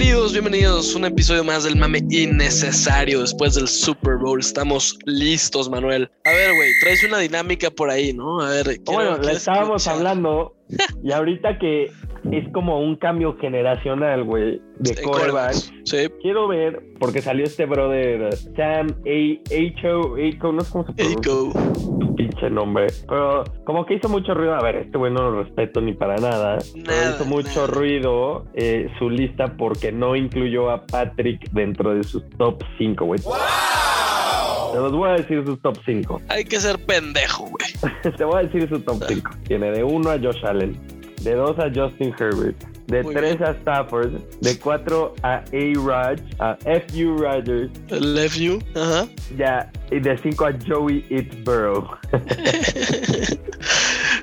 Bienvenidos, bienvenidos. Un episodio más del mame innecesario después del Super Bowl. Estamos listos, Manuel. A ver, güey, traes una dinámica por ahí, ¿no? A ver. quiero- Bueno, le estábamos escuchar. hablando y ahorita que es como un cambio generacional, güey, de. Sí. Quiero ver, porque salió este brother Sam A. Ho, Acho, no sé cómo se pronuncia pinche nombre, pero como que hizo mucho ruido. A ver, este güey no lo respeto ni para nada. pero Nada, hizo mucho ruido eh, su lista porque no incluyó a Patrick dentro de sus top 5, güey. Te los voy a decir sus top 5. Hay que ser pendejo, güey. Te voy a decir su top 5. Tiene de 1 a Josh Allen, de 2 a Justin Herbert, de Muy 3 bien. a Stafford, de 4 a A-Raj, a F.U. Rodgers, El you. Ajá. ya, y de 5 a Joey It Burrow.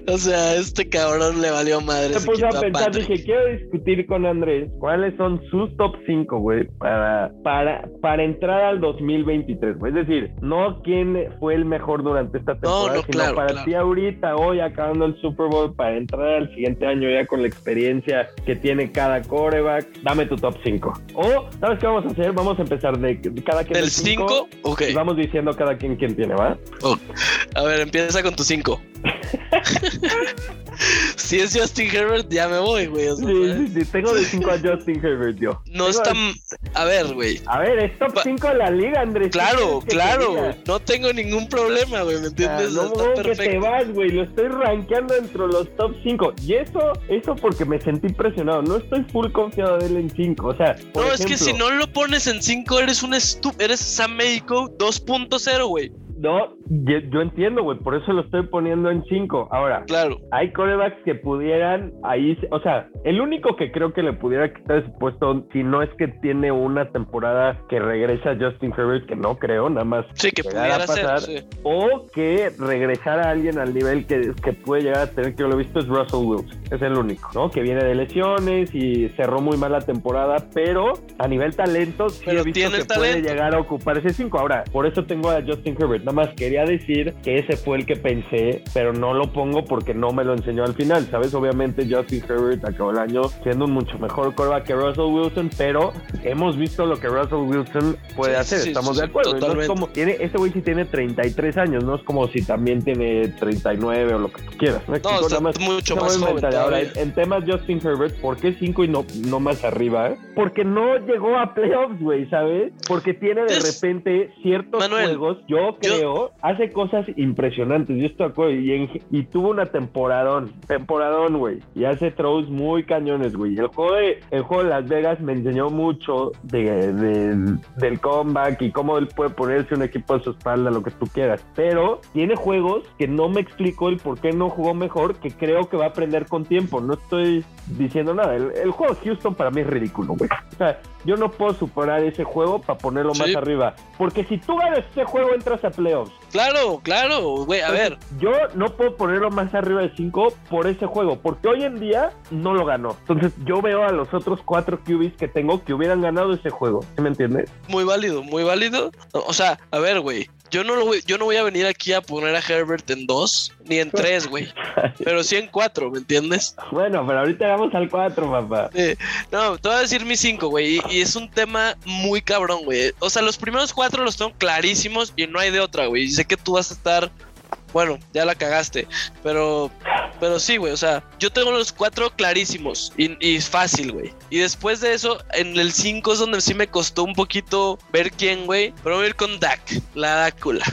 o sea, este cabrón le valió madre. Me se puse a a pensar, Patrick. dije, quiero discutir con Andrés cuáles son sus top 5, güey, para, para, para entrar al 2023, güey. Es decir, no quién fue el mejor durante esta temporada, no, sino claro, para claro. ti ahorita, hoy, acabando el Super Bowl, para entrar al siguiente año ya con la experiencia que tiene cada coreback, dame tu top 5. O, ¿sabes qué vamos a hacer? Vamos a empezar de, de cada quien Del 5, ok. y vamos diciendo cada quien quién tiene, ¿va? A ver, empieza con tu 5. si es Justin Herbert, ya me voy, güey. o sea, Sí, sí, sí, tengo de 5 a Justin Herbert, yo. No Tengo está. de- A ver, güey. A ver, es top Pa- 5 de la liga, Andrés. ¿Qué Claro, claro. No tengo ningún problema, güey. ¿Me Ah, entiendes? no, está que te vas, güey. Lo estoy rankeando entre los top 5. Y eso, eso porque me sentí presionado. No estoy full confiado de él en 5. O sea, por No, es que si no lo pones en 5, eres un eres Sam Médico 2.0, güey. No, yo, yo entiendo, güey. Por eso lo estoy poniendo en 5. Ahora, Claro. hay corebacks que pudieran ahí, o sea, el único que creo que le pudiera quitar ese puesto, si no es que tiene una temporada que regresa Justin Herbert, que no creo, nada más Sí, que pudiera ser. pasar, sí. o que regresara a alguien al nivel que, que puede llegar a tener, que yo lo he visto, es Russell Wilson. Es el único, ¿no? Que viene de lesiones y cerró muy mal la temporada, pero a nivel talento sí Pero he visto que puede llegar a ocupar ese 5. Ahora, por eso tengo a Justin Herbert. Nada más quería decir que ese fue el que pensé, pero no lo pongo porque no me lo enseñó al final, ¿sabes? Obviamente Justin Herbert acabó el año siendo un mucho mejor quarterback que Russell Wilson, pero hemos visto lo que Russell Wilson puede Sí, hacer, sí, estamos sí, de acuerdo. No es como, tiene, ese güey sí tiene 33 años, no es como si también tiene 39 o lo que tú quieras. ¿Me explico? está más- mucho más joven. Ahora, en, en temas Justin Herbert, ¿por qué 5 y no, no más arriba? eh? Porque no llegó a playoffs, güey, ¿sabes? Porque tiene de Entonces, repente ciertos Manuel, juegos, yo yo- hace cosas impresionantes, yo estoy de acuerdo, y, tuvo una temporadón, temporadón, güey, y hace throws muy cañones, güey. El juego de, juego de Las Vegas me enseñó mucho de, de- del comeback y cómo él puede ponerse un equipo a su espalda, lo que tú quieras, pero tiene juegos que no me explico el por qué no jugó mejor, que creo que va a aprender con tiempo, no estoy diciendo nada, el, el juego de Houston para mí es ridículo, güey. O sea, yo no puedo superar ese juego para ponerlo más arriba, porque si tú ganas ese juego entras a playoffs. Claro, claro, güey. A ver, Yo no puedo ponerlo más arriba de 5 por ese juego, porque hoy en día no lo ganó. Entonces yo veo a los otros cuatro QBs que tengo que hubieran ganado ese juego. ¿Sí me entiendes? muy válido, muy válido. O sea, a ver, güey. Yo no, lo voy, yo no voy a venir aquí a poner a Herbert en 2 ni en 3, güey. Pero sí en 4, ¿me entiendes? bueno, pero ahorita vamos al 4, papá. Eh, no, te voy a decir mis 5, güey. Y, y es un tema muy cabrón, güey. O sea, los primeros 4 los tengo clarísimos y no hay de otra, güey. Y sé que tú vas a estar. Bueno, ya la cagaste. Pero. Pero sí, güey. O sea, yo tengo los 4 clarísimos. Y, y fácil, güey. Y después de eso, en el 5 es donde sí me costó un poquito ver quién, güey. Pero voy a ir con Dak, la Dácula.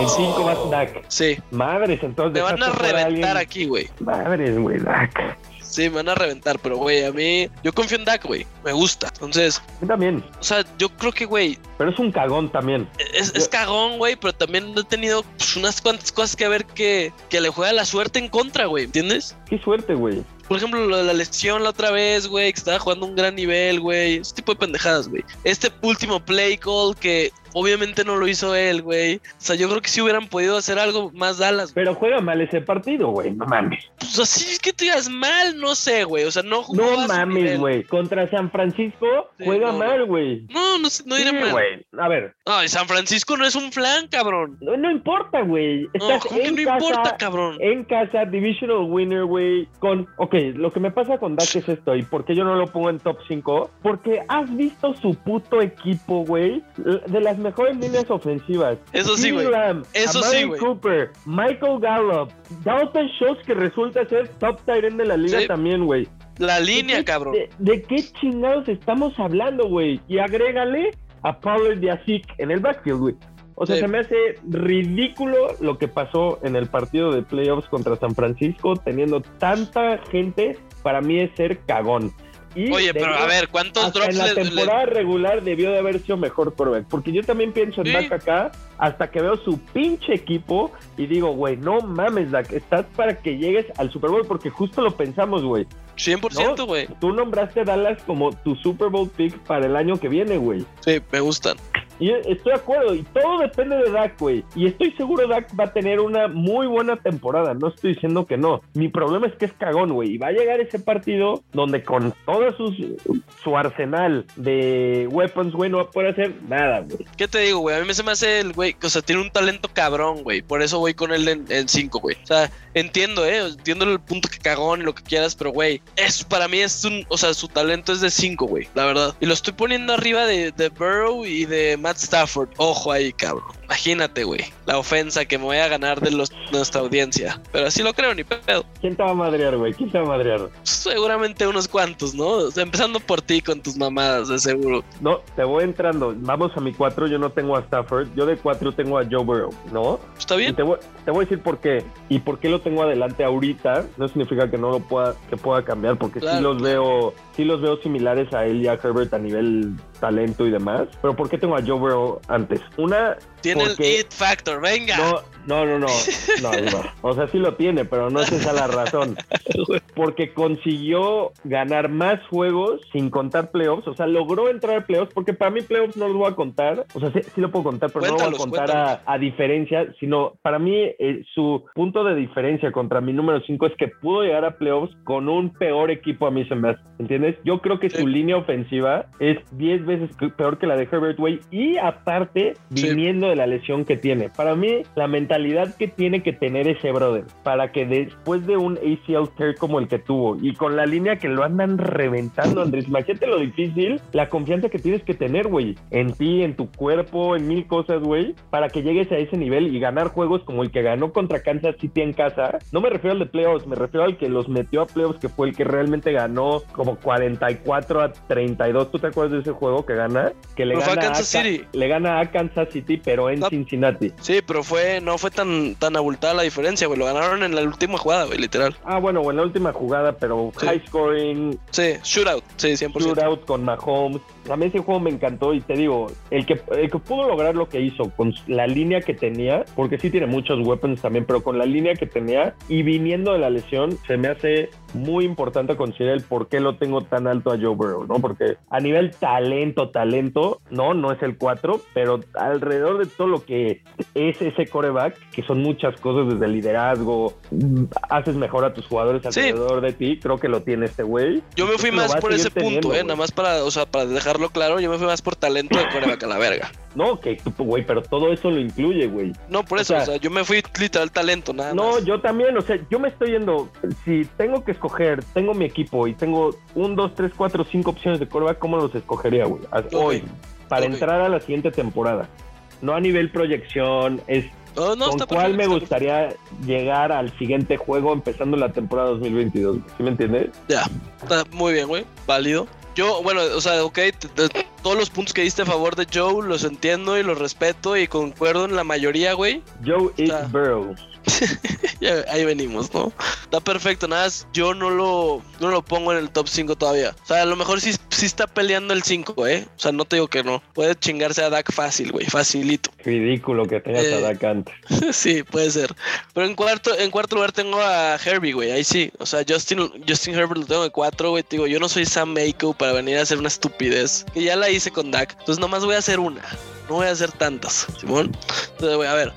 En 5 vas Dak. Sí. Madres, entonces. Me van a reventar alguien- aquí, güey. Madres, güey, Dak. Sí, me van a reventar. Pero, güey, a mí. Yo confío en Dak, güey. Me gusta. Entonces, A mí también. o sea, yo creo que, güey, Pero es un cagón también. Es, es cagón, güey, pero también he tenido pues, unas cuantas cosas que ver que, que le juega la suerte en contra, güey, ¿entiendes? Qué suerte, güey. Por ejemplo, lo de la lesión la otra vez, güey, que estaba jugando un gran nivel, güey. Ese tipo de pendejadas, güey. Este último play call que obviamente no lo hizo él, güey. O sea, yo creo que si hubieran podido hacer algo más Dallas. Pero juega mal ese partido, güey. No mames. Pues así es que te digas mal, no sé, güey. O sea, no jugó No mames, güey. Contra San Francisco Sí, juega no, mal, güey. No, no, no diré Sí, mal. güey. A ver, No, y San Francisco no es un flan, cabrón. no, no importa, güey. No, ¿cómo que no casa, importa, cabrón? En casa, divisional winner, güey. Con, ok, lo que me pasa con Dak es esto, y por qué yo no lo pongo en top 5, porque has visto su puto equipo, güey, de las mejores líneas ofensivas. Eso sí, güey. Eso sí, güey. Cooper, Michael Gallup, Dalton Schultz, que resulta ser top end de la liga también, güey. La línea, cabrón. De, qué chingados estamos hablando, güey? Y agrégale a Paul Diasic en el backfield, güey. O sea, se me hace ridículo lo que pasó en el partido de playoffs contra San Francisco, teniendo tanta gente, para mí es ser cagón. Oye, pero a ver, ¿cuántos drops En la temporada regular debió de haber sido mejor quarterback. Porque yo también pienso en Dak acá, hasta que veo su pinche equipo y digo, güey, no mames, Dak, estás para que llegues al Super Bowl, porque justo lo pensamos, güey. 100%, güey. Tú nombraste Dallas como tu Super Bowl pick para el año que viene, güey. Sí, me gustan. Y estoy de acuerdo, y todo depende de Dak, güey. Y estoy seguro Dak va a tener una muy buena temporada, no estoy diciendo que no. Mi problema es que es cagón, güey. Y va a llegar ese partido donde con todo su arsenal de weapons, güey, no va a poder hacer nada, güey. ¿Qué te digo, güey? A mí me se me hace el, güey, o sea, tiene un talento cabrón, güey. Por eso voy con él en 5, güey. O sea, entiendo, ¿eh? Entiendo el punto que cagón y lo que quieras, pero, güey, es, para mí es un, o sea, su talento es de 5, güey, la verdad. Y lo estoy poniendo arriba de, de Burrow y de Matt Stafford. Ojo ahí, cabrón. Imagínate, güey, la ofensa que me voy a ganar de los, nuestra audiencia. Pero así lo creo, ni pedo. ¿Quién te va a madrear, güey? ¿Quién te va a madrear? Seguramente unos cuantos, ¿no? empezando por ti con tus mamadas, de seguro. No, te voy entrando. Vamos a mi 4, yo no tengo a Stafford. Yo de 4 tengo a Joe Burrow, ¿no? Está bien. te, voy, te voy a decir por qué. Y por qué lo tengo adelante ahorita. No significa que no lo pueda, que pueda cambiar, porque sí los veo, sí los veo similares a él y a Herbert a nivel talento y demás. Pero ¿por qué tengo a Joe Burrow antes? Una. Tiene el It Factor, venga. No, no, no, no, no, O sea, sí lo tiene, pero no es esa la razón. Porque consiguió ganar más juegos sin contar playoffs. O sea, logró entrar a playoffs, porque para mí playoffs no los voy a contar. O sea, sí, lo puedo contar, pero no lo voy a contar a, diferencia, sino para mí eh, su punto de diferencia contra mi número 5 es que pudo llegar a playoffs con un peor equipo a mí se me hace. ¿Entiendes? Yo creo que su línea ofensiva es 10 veces peor que la de Herbert Way y aparte viniendo de la lesión que tiene. Para mí, la mentalidad que tiene que tener ese brother para que después de un ACL tear como el que tuvo y con la línea que lo andan reventando, Andrés, imagínate lo difícil, la confianza que tienes que tener, güey, en ti, en tu cuerpo, en mil cosas, güey, para que llegues a ese nivel y ganar juegos como el que ganó contra Kansas City en casa. No me refiero al de playoffs, me refiero al que los metió a playoffs, que fue el que realmente ganó como 44 a 32. ¿Tú te acuerdas de ese juego que gana? Que le gana a Kansas City. Le gana a Kansas City, pero en Cincinnati. Sí, pero fue, no fue tan, tan abultada la diferencia, güey. Lo ganaron en la última jugada, güey, literal. Ah, bueno, en la última jugada, pero high scoring. Sí, shootout, sí, 100%. Shootout con Mahomes. A mí ese juego me encantó y te digo, el que, el que pudo lograr lo que hizo con la línea que tenía, porque sí tiene muchos weapons también, pero con la línea que tenía y viniendo de la lesión, se me hace muy importante considerar el por qué lo tengo tan alto a Joe Burrow, ¿no? Porque a nivel talento, talento, no, no es el 4, pero alrededor de todo lo que es ese coreback, que son muchas cosas desde liderazgo, haces mejor a tus jugadores alrededor de ti, creo que lo tiene este güey. Yo me fui más por ese punto, ¿eh? Nada más para, o sea, para dejar claro, yo me fui más por talento de coreback a la verga. No, que güey, pero todo eso lo incluye, güey. No, por eso, o sea, yo me fui literal talento, nada no, más. No, yo también, o sea, yo me estoy yendo, si tengo que escoger, tengo mi equipo y tengo un, dos, tres, cuatro, cinco opciones de coreback, ¿cómo los escogería, güey? Hoy, para entrar a la siguiente temporada. No a nivel proyección, es con cuál me gustaría llegar al siguiente juego empezando la temporada 2022. ¿Sí me entiendes? Ya, está muy bien, güey. Válido. Yo, bueno, o sea, ok, todos los puntos que diste a favor de Joe los entiendo y los respeto y concuerdo en la mayoría, güey. Joe is Burrow. ahí venimos, ¿no? Está perfecto, nada más yo no lo, no lo pongo en el top 5 todavía. O sea, a lo mejor sí, sí está peleando el 5, ¿eh? O sea, no te digo que no. Puede chingarse a Dak fácil, güey, facilito. Ridículo que tengas a eh, Dak antes. sí, puede ser. Pero en cuarto, en cuarto lugar tengo a Herbie, güey, ahí sí. O sea, Justin, Justin Herbert lo tengo de 4, güey. Digo, yo no soy Sam Mako para venir a hacer una estupidez. Que ya la hice con Dak. Entonces nomás voy a hacer una. No voy a hacer tantas, Simón. Entonces, voy a ver.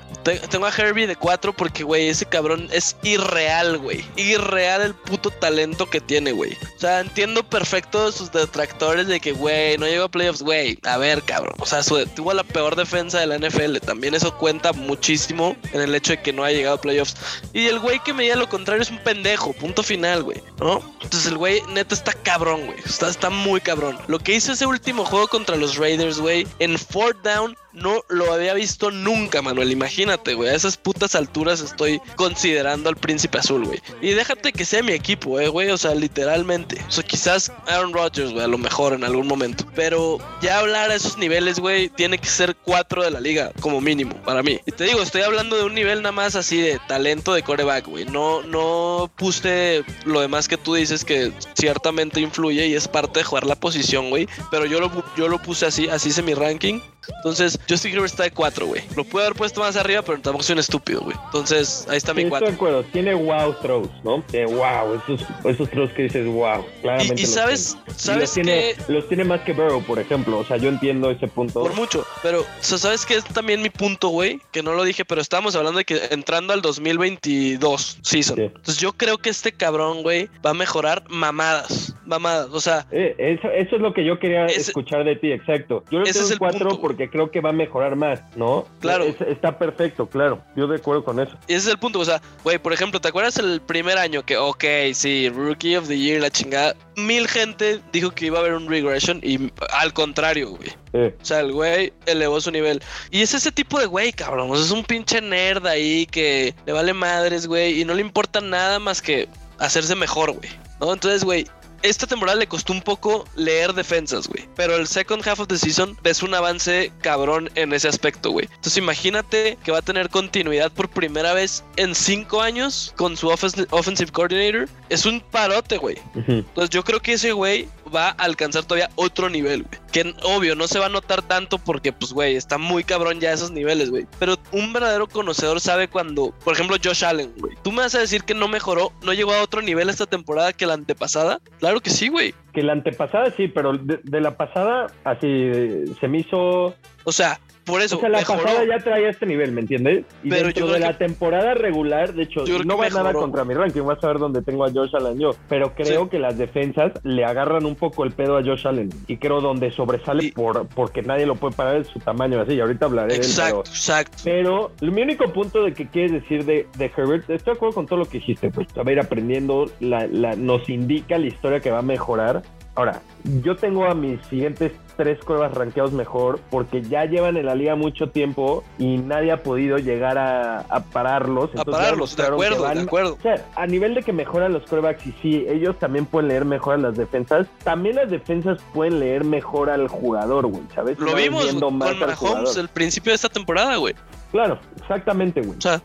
tengo a Herbie de 4 porque, güey, ese cabrón es irreal, güey. Irreal el puto talento que tiene, güey. O sea, entiendo perfecto sus detractores de que, güey, no llegó a playoffs, güey. A ver, cabrón. O sea, tuvo la peor defensa de la NFL. También eso cuenta muchísimo en el hecho de que no haya llegado a playoffs. Y el güey que me diga lo contrario es un pendejo. Punto final, güey. ¿No? Entonces el güey neta está cabrón, güey. Está, está muy cabrón. Lo que hizo ese último juego contra los Raiders, güey, en fourth down down. No lo había visto nunca, Manuel. Imagínate, güey. A esas putas alturas estoy considerando al príncipe azul, güey. Y déjate que sea mi equipo, eh, güey. O sea, literalmente. O sea, quizás Aaron Rodgers, güey, a lo mejor en algún momento. Pero ya hablar a esos niveles, güey, tiene que ser cuatro de la liga, como mínimo, para mí. Y te digo, estoy hablando de un nivel nada más así de talento de coreback, güey. No, no puse lo demás que tú dices que ciertamente influye y es parte de jugar la posición, güey. Pero yo lo, yo lo puse así, así hice mi ranking. Entonces, Justin Herbert está de 4, güey. Lo pude haber puesto más arriba, pero tampoco soy un estúpido, güey. Entonces, ahí está mi 4. Estoy de acuerdo. Tiene wow throws, ¿no? De wow. Esos, esos throws que dices wow. Claramente. Y, sabes, sabes los que. los tiene más que Burrow, por ejemplo. O sea, yo entiendo ese punto. Por mucho. Pero, ¿sabes qué es también mi punto, güey? Que no lo dije, pero estábamos hablando de que entrando al 2022 season. Entonces, yo creo que este cabrón, güey, va a mejorar mamadas. Mamadas. O sea. Eh, eso, eso, es lo que yo quería escuchar de ti, exacto. Yo le tengo 4 porque creo que va a mejorar más, ¿no? Claro. está perfecto, claro. Yo de acuerdo con eso. Y ese es el punto, o sea, güey, por ejemplo, ¿te acuerdas el primer año que, ok, sí, Rookie of the Year, la chingada? Mil gente dijo que iba a haber un regression y al contrario, güey. O sea, el güey elevó su nivel. Y es ese tipo de güey, cabrón. O sea, es un pinche nerd ahí que le vale madres, güey, y no le importa nada más que hacerse mejor, güey. ¿No? Entonces, güey, esta temporada le costó un poco leer defensas, güey. Pero el second half of the season ves un avance cabrón en ese aspecto, güey. Entonces imagínate que va a tener continuidad por primera vez en cinco años con su offensive coordinator. Es un parote, güey. Entonces yo creo que ese güey va a alcanzar todavía otro nivel, güey. Que obvio no se va a notar tanto porque, pues, güey, está muy cabrón ya esos niveles, güey. Pero un verdadero conocedor sabe cuando, por ejemplo, Josh Allen, güey. ¿Tú me vas a decir que no mejoró, no llegó a otro nivel esta temporada que la antepasada? Claro que sí, güey. Que la antepasada sí, pero de, la pasada así se me hizo... O sea, por eso. O sea, la pasada ya traía este nivel, ¿me entiendes? Y pero dentro de la temporada regular, de hecho, no va nada contra mi ranking, vas a ver dónde tengo a Josh Allen yo. Pero creo que las defensas le agarran un poco el pedo a Josh Allen. Y creo donde sobresale por, porque nadie lo puede parar es su tamaño así. Y ahorita hablaré exacto, de él. Exacto, Pero mi único punto de que quieres decir de, de Herbert, estoy de acuerdo con todo lo que dijiste, pues. A ver, aprendiendo, la, la, nos indica la historia que va a mejorar. Ahora, yo tengo a mis siguientes tres cuevas rankeados mejor porque ya llevan en la liga mucho tiempo y nadie ha podido llegar a, pararlos. a pararlos, de acuerdo, de acuerdo. O sea, a nivel de que mejoran los quarterbacks y sí, ellos también pueden leer mejor a las defensas, también las defensas pueden leer mejor al jugador, güey, ¿sabes? Lo vimos con Mahomes el principio de esta temporada, güey. Claro, exactamente, güey. O sea,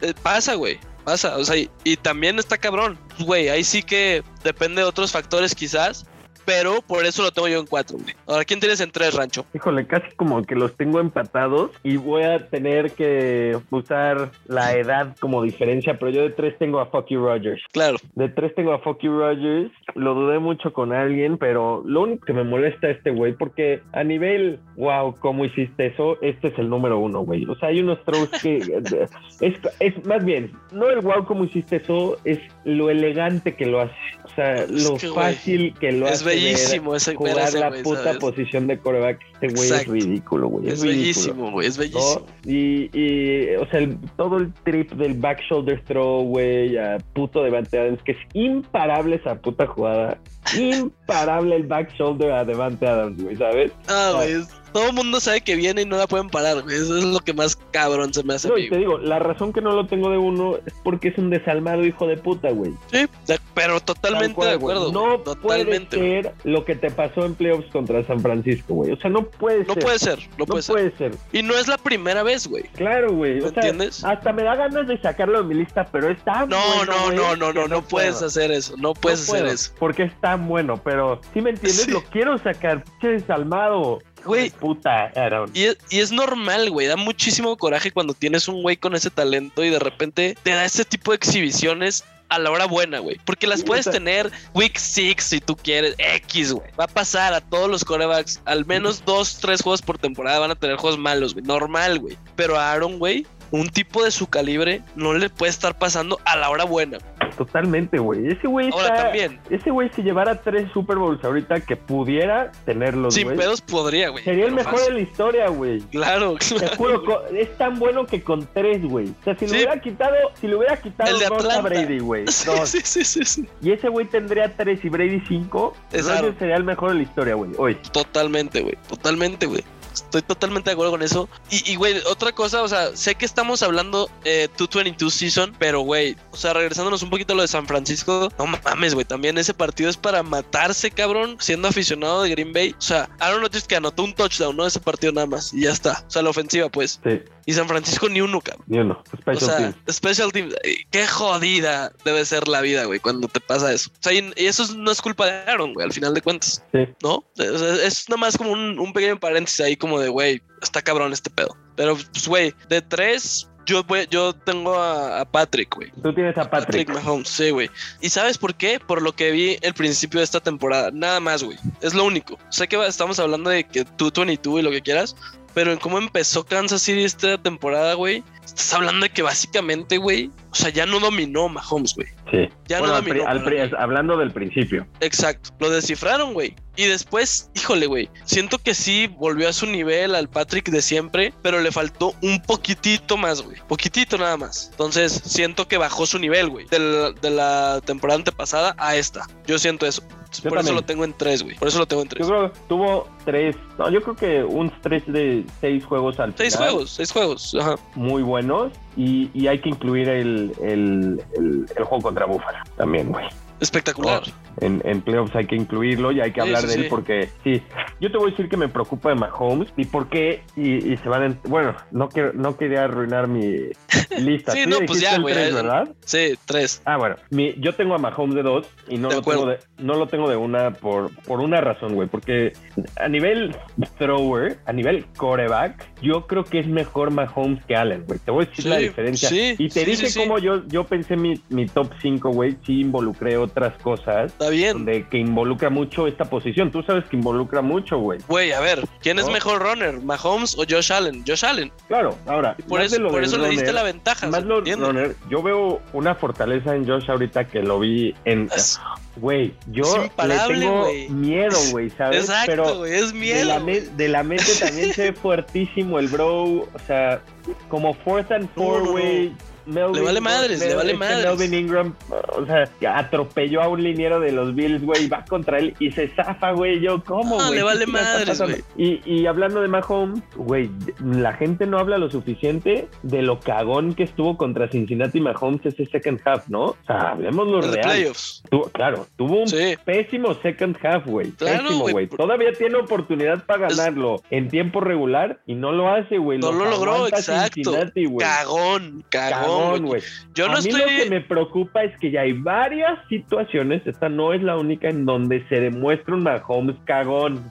eh, pasa, güey. Pasa, o sea, y, y también está cabrón. Güey, ahí sí que depende de otros factores quizás, pero por eso lo tengo yo en cuatro, güey. Ahora, ¿quién tienes en tres, Rancho? Híjole, casi como que los tengo empatados y voy a tener que usar la edad como diferencia, pero yo de tres tengo a Fucky Rogers. Claro. De tres tengo a Fucky Rogers. Lo dudé mucho con alguien, pero lo único que me molesta este güey, porque a nivel, wow, ¿cómo hiciste eso? Este es el número uno, güey. O sea, hay unos throws que es, es más bien, no el wow, ¿cómo hiciste eso? Es lo elegante que lo hace. O sea, lo fácil que lo hace bellísimo ese jugar la puta posición de coreback. Este güey es ridículo, güey. Es, bellísimo, güey. Es bellísimo. Y, y, o sea, todo el trip del back shoulder throw, güey, a puto Devante Adams, que es imparable esa puta jugada. Imparable el back shoulder a Devante Adams, güey, ¿sabes? Ah, güey todo el mundo sabe que viene y no la pueden parar, güey. Eso es lo que más cabrón se me hace. No, y te digo, la razón que no lo tengo de uno es porque es un desalmado hijo de puta, güey. Sí, pero totalmente de acuerdo. No totalmente, puede ser lo que te pasó en playoffs contra San Francisco, güey. O sea, no puede no ser. Puede ser no, puede, ser. Y no es la primera vez, güey. Claro, güey. ¿Me entiendes? Hasta me da ganas de sacarlo de mi lista, pero es tan no, bueno. No, no, no, no, no, puedes hacer eso. No puedes hacer eso. Porque es tan bueno, pero si me entiendes, lo quiero sacar. Che, desalmado. Güey, puta, Y es, y es normal, güey. Da muchísimo coraje cuando tienes un güey con ese talento y de repente te da ese tipo de exhibiciones a la hora buena, güey. Porque las puedes tener week 6 si tú quieres, X, güey. Va a pasar a todos los corebacks. Al menos dos, tres juegos por temporada van a tener juegos malos, güey. Normal, güey. Pero Aaron, güey, un tipo de su calibre no le puede estar pasando a la hora buena. Totalmente, güey. Ese güey Ahora está- también, Ese güey si llevara tres Super Bowls ahorita que pudiera tenerlos, sin pedos podría, güey. Sería el mejor fácil. de la historia, güey. Claro, Te claro. juro, co- es tan bueno que con tres, güey. O sea, si Sí. le hubiera quitado, si le hubiera quitado El de dos a. Brady, güey. Sí, sí, sí, sí, sí. Y ese güey tendría tres y Brady cinco. Exacto. Sería el mejor de la historia, güey. Hoy. Totalmente, güey. Totalmente, güey. Estoy totalmente de acuerdo con eso. Y, y, güey, otra cosa, o sea, sé que estamos hablando eh, 222 season, pero, güey, o sea, regresándonos un poquito a lo de San Francisco, no mames, güey, también ese partido es para matarse, cabrón, siendo aficionado de Green Bay. O sea, Aaron Rodgers que anotó un touchdown, ¿no? Ese partido nada más, y ya está. O sea, la ofensiva, pues. Sí, Y San Francisco ni uno, cabrón. ni uno. O Special sea, teams. Special Teams, eh, qué jodida debe ser la vida, güey, cuando te pasa eso. O sea, y, y eso no es culpa de Aaron, güey, al final de cuentas. Sí. ¿no? O sea, es nada más como un, un pequeño paréntesis ahí como de, güey, está cabrón este pedo. Pero, pues, güey, de tres, yo, voy- yo tengo a, a Patrick, güey. Tú tienes a Patrick. Patrick Mahomes, sí, güey. ¿Y sabes por qué? Por lo que vi el principio de esta temporada. Nada más, güey. Es lo único. Sé que estamos hablando de que tú, tú y tú y lo que quieras. Pero en cómo empezó Kansas City esta temporada, güey. Estás hablando de que básicamente, güey. O sea, ya no dominó Mahomes, güey. Sí. Ya Bueno, no dominó. al pri- hablando del principio. Exacto, lo descifraron, güey. Y después, híjole, güey, siento que sí volvió a su nivel al Patrick de siempre, pero le faltó un poquitito más, güey. Poquitito nada más. Entonces, siento que bajó su nivel, güey, del- de la temporada antepasada a esta. Yo siento eso. Yo Por eso lo tengo en tres, güey. Por eso lo tengo en Yo tres. creo que tuvo tres. No, yo creo que un stretch de seis juegos al Seis final. juegos, seis juegos. Ajá. Muy buenos. Y, y hay que incluir el, el, el, el juego contra Buffalo también, güey. Espectacular. En, en playoffs hay que incluirlo y hay que Sí, hablar sí, de él sí. porque sí, yo te voy a decir que me preocupa de Mahomes y por qué y, y se van a, bueno, no quiero no quería arruinar mi lista. Sí, no, pues ya, güey, ¿verdad? Sí, tres. Ah, bueno, mi, yo tengo a Mahomes de dos y no De lo acuerdo. tengo de, no lo tengo de una por, por una razón, güey, porque a nivel thrower, a nivel coreback, yo creo que es mejor Mahomes que Allen, güey. Te voy a decir Sí, la diferencia. sí, y te sí, dije cómo yo, yo pensé mi, mi top 5, güey, sí involucré otras cosas Está bien. donde que involucra mucho esta posición. Tú sabes que involucra mucho, güey. Güey, a ver, ¿quién es mejor runner? ¿Mahomes o Josh Allen? Josh Allen. Claro, ahora, Por de eso, por eso le diste la ventaja. Más ¿se lo runner, yo veo una fortaleza en Josh ahorita que lo vi en Es- Güey, yo le tengo miedo, güey, ¿sabes? Exacto, Pero es de miedo. la, de la mente también se ve fuertísimo el bro. O sea, como fourth and four, no, no. güey. Melvin- Le vale madres, le vale madres. Melvin Ingram, o sea, atropelló a un liniero de los Bills, güey, va contra él y se zafa, güey. Yo, ¿cómo, No, güey? le ¿Qué vale madres, pasando? Y, y hablando de Mahomes, güey, la gente no habla lo suficiente de lo cagón que estuvo contra Cincinnati Mahomes ese second half, ¿no? O sea, hablemos lo real. playoffs. Tuvo- claro, tuvo un Sí. pésimo second half, güey. Claro, pésimo, güey. güey. Todavía tiene oportunidad para Es- ganarlo en tiempo regular y no lo hace, güey. No lo logró, exacto. Cincinnati, güey. Cagón, cagón, Cagón, güey. güey. Yo no a mí estoy. lo que me preocupa es que ya hay varias situaciones, esta no es la única en donde se demuestra un Mahomes cagón.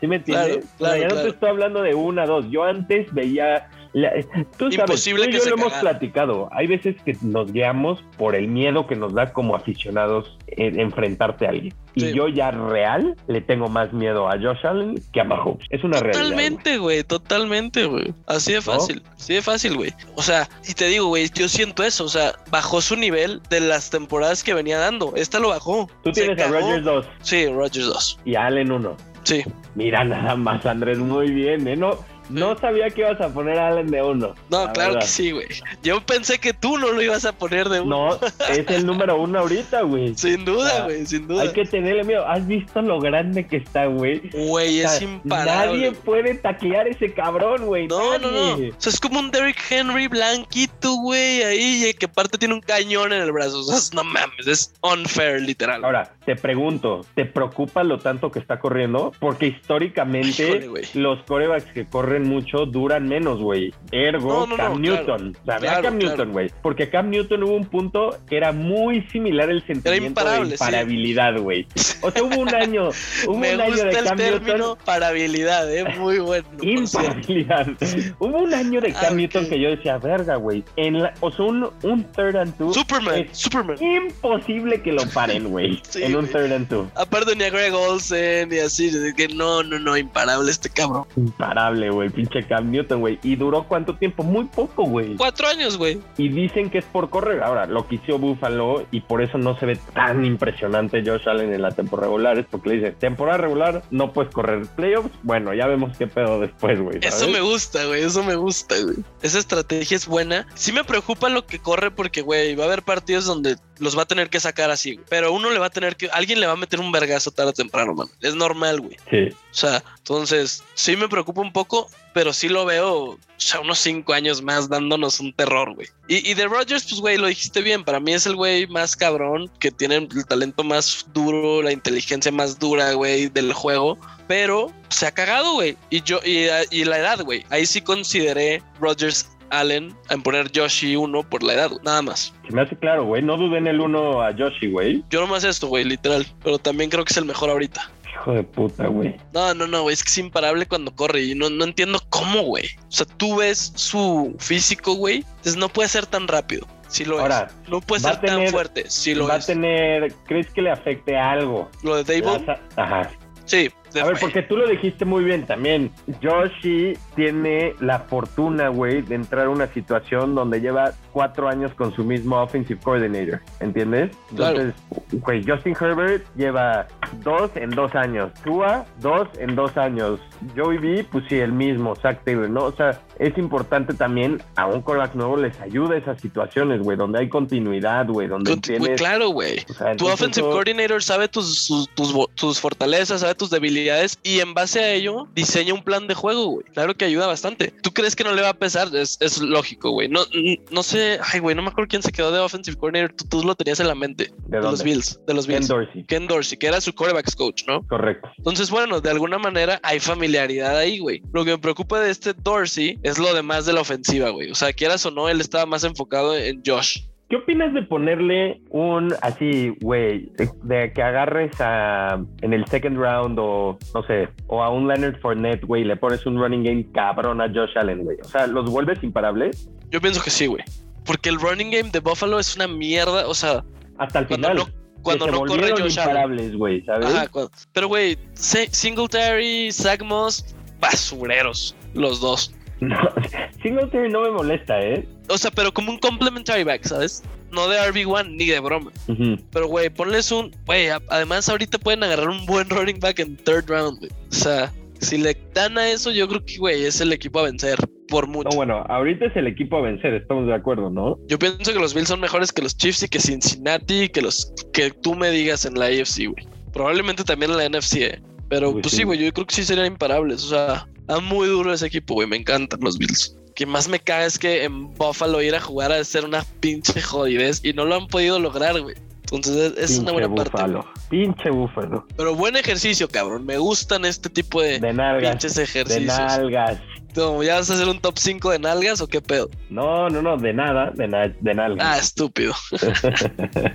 ¿Sí me entiendes? Claro, O sea, ya claro, no te estoy hablando de una, dos. Yo antes veía... la- tú sabes, Imposible tú y yo lo hemos platicado. Hay veces que nos guiamos por el miedo que nos da como aficionados en enfrentarte a alguien. Y Sí. yo ya real le tengo más miedo a Josh Allen que a Mahomes. Es una realidad. güey. Totalmente, güey, totalmente, güey. Así de fácil, así de fácil, güey. O sea, y te digo, güey, yo siento eso, o sea, bajó su nivel de las temporadas que venía dando. Esta lo bajó. Tú tienes a cagó. Rodgers 2 Sí, Rogers 2. y a Allen 1. Sí. Mira nada más, Andrés, muy bien, ¿eh? No, no sabía que ibas a poner a Allen de uno. No, la claro verdad. que sí, güey. Yo pensé que tú no lo ibas a poner de uno. No, es el número uno ahorita, güey. Sin O duda, sea, güey, sin duda. Hay que tenerle miedo. ¿Has visto lo grande que está, güey? Güey, O sea, es imparable. Nadie puede taclear ese cabrón, güey. No, no, no. O sea, es como un Derrick Henry blanquito, güey, ahí, y que aparte tiene un cañón en el brazo. O sea, es- no mames, es unfair, literal. Ahora, te pregunto, ¿te preocupa lo tanto que está corriendo? Porque históricamente Híjole, los corebacks que corren mucho duran menos, güey. Ergo, No, no, no, Cam claro. Newton. O sea, Claro, Cam claro. Newton, güey. Porque Cam Newton hubo un punto que era muy similar el sentimiento de sí. imparabilidad, güey. O sea, hubo un año, hubo Me un año de el Cam término Newton para habilidad, eh, muy bueno. Imparabilidad. Hubo un año de Cam Ah, Newton ok. que yo decía, verga, güey. En la- O sea, un, un third and two. Superman, es Superman. imposible que lo paren, güey. Sí, en un güey. third and two. Aparte ni a Greg Olsen y así, de que no, no, no, imparable este cabrón. Imparable, güey. Güey, pinche Cam Newton, güey. ¿Y duró cuánto tiempo? Muy poco, güey. Cuatro años, güey. Y dicen que es por correr. Ahora, lo que hizo Buffalo y por eso no se ve tan impresionante Josh Allen en la temporada regular es porque le dice, temporada regular no puedes correr playoffs. Bueno, ya vemos qué pedo después, güey. Eso me gusta, güey. Eso me gusta, güey. Esa estrategia es buena. Sí me preocupa lo que corre porque, güey, va a haber partidos donde los va a tener que sacar así, güey. Pero uno le va a tener que, alguien le va a meter un vergazo tarde o temprano, man. Es normal, güey. Sí. O sea, entonces sí me preocupa un poco, pero sí lo veo, o sea, unos cinco años más dándonos un terror, güey. Y, y de Rogers, pues, güey, lo dijiste bien. Para mí es el güey más cabrón, que tiene el talento más duro, la inteligencia más dura, güey, del juego. Pero se ha cagado, güey. Y yo, y, y la edad, güey. Ahí sí consideré Rogers Allen en poner Yoshi 1 por la edad, nada más. Se me hace claro, güey. No dudé en el 1 a Yoshi, güey. Yo nomás esto, güey, literal. Pero también creo que es el mejor ahorita. Hijo de puta, güey. No, no, no, güey. Es que es imparable cuando corre y no, no entiendo cómo, güey. O sea, tú ves su físico, güey. Entonces no puede ser tan rápido. Sí lo Ahora, es. No puede va ser tan fuerte. Sí lo Va es. a tener. ¿Crees que le afecte algo? Lo de Dable, Ajá. sí. A ver, porque tú lo dijiste muy bien también. Yoshi tiene la fortuna, güey, de entrar a una situación donde lleva cuatro años con su mismo offensive coordinator. ¿Entiendes? Claro. Entonces, güey, Justin Herbert lleva dos en dos años. Tua, dos en dos años. Joey B, pues sí, el mismo. Zach Taylor, ¿no? O sea, es importante también a un quarterback nuevo les ayuda a esas situaciones, güey, donde hay continuidad, güey, donde Con- güey, tienes. claro, güey. o sea, Tu offensive coordinator sabe tus, tus, fortalezas, sabe tus debilidades y en base a ello diseña un plan de juego, güey. Claro que ayuda bastante. ¿Tú crees que no le va a pesar? Es, es lógico, güey. No, no sé, ay, güey, no me acuerdo quién se quedó de offensive coordinator. Tú, tú lo tenías en la mente. ¿De los dónde? Bills. De los Ken Bills. Dorsey. Ken Dorsey, que era su quarterbacks coach, ¿no? Correcto. Entonces, bueno, de alguna manera hay familiaridad ahí, güey. Lo que me preocupa de este Dorsey es lo demás de la ofensiva, güey. O sea, quieras o no, él estaba más enfocado en Josh. ¿Qué opinas de ponerle un así, güey, de, de que agarres a en el second round o no sé, o a un Leonard Fournette, güey, le pones un running game cabrón a Josh Allen, güey? O sea, ¿los vuelves imparables? Yo pienso que sí, güey. Porque el running game de Buffalo es una mierda. O sea, Hasta el final. no, cuando no corre Josh Allen. cuando- pero güey, Singletary, Zach Moss, basureros, los dos. No, Singletary no me molesta, ¿eh? O sea, pero como un complementary back, ¿sabes? No de RB1 ni de broma. Pero, güey, ponles un. Güey, además, ahorita pueden agarrar un buen running back en third round, güey. O sea, si le dan a eso, yo creo que, güey, es el equipo a vencer por mucho. No, bueno, ahorita es el equipo a vencer, estamos de acuerdo, ¿no? Yo pienso que los Bills son mejores que los Chiefs y que Cincinnati y que los que tú me digas en la AFC, güey. Probablemente también en la NFC, eh. Pero Uy, pues sí. güey, yo creo que sí serían imparables. O sea, está muy duro ese equipo, güey. Me encantan los Bills. Que más me caga es que en Buffalo ir a jugar a ser una pinche jodidez y no lo han podido lograr, güey. Entonces es, una buena parte. búfalo. Pinche búfalo. Pero buen ejercicio, cabrón. Me gustan este tipo de, De nalgas. pinches De ejercicios. nalgas. Como, ¿Ya vas a hacer un top 5 de nalgas o qué pedo? No, no, no, de nada, de, na- de nalgas. Ah, estúpido.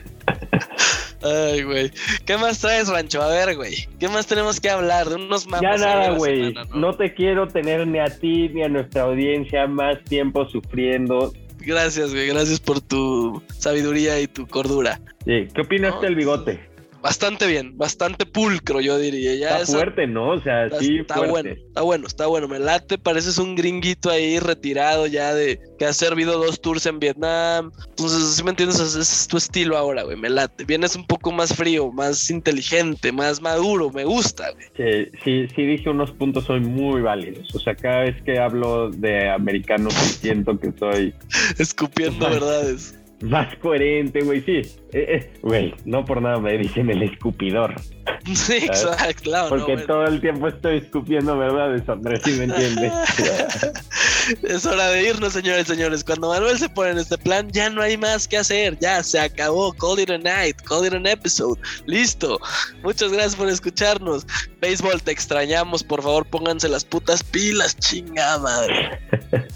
Ay, güey. ¿Qué más traes, Rancho? A ver, güey. ¿Qué más tenemos que hablar? De unos mamas. Ya de nada, güey. ¿no? te quiero tener ni a ti ni a nuestra audiencia más tiempo sufriendo. Gracias, güey. Gracias por tu sabiduría y tu cordura. Sí, ¿Qué opinas No, del bigote? Bastante bien, bastante pulcro, yo diría. Ya Está fuerte, ¿no? O sea, Está, sí, está fuerte. bueno, está bueno, está bueno. Me late, pareces un gringuito ahí retirado ya de que ha servido dos tours en Vietnam. Entonces, si me entiendes, ese es tu estilo ahora, güey. Me late. Vienes un poco más frío, más inteligente, más maduro. Me gusta, güey. Sí, sí, sí dije unos puntos hoy muy válidos. O sea, cada vez que hablo de americano siento que soy Escupiendo verdades. Más coherente, güey. Sí, Eh, eh, güey, no por nada me dicen el escupidor. Sí, exacto, claro. Porque no, todo el tiempo estoy escupiendo verdades, Andrés, ¿sí me entiendes? Es hora de irnos, señores señores. Cuando Manuel se pone en este plan, ya no hay más que hacer. Ya se acabó. Call it a night. Call it an episode. Listo. Muchas gracias por escucharnos. Béisbol, te extrañamos. Por favor, pónganse las putas pilas, chingada madre.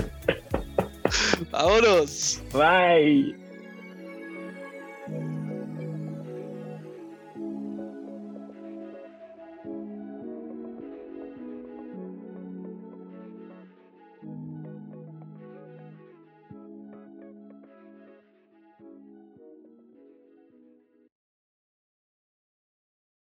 Vámonos. Bye.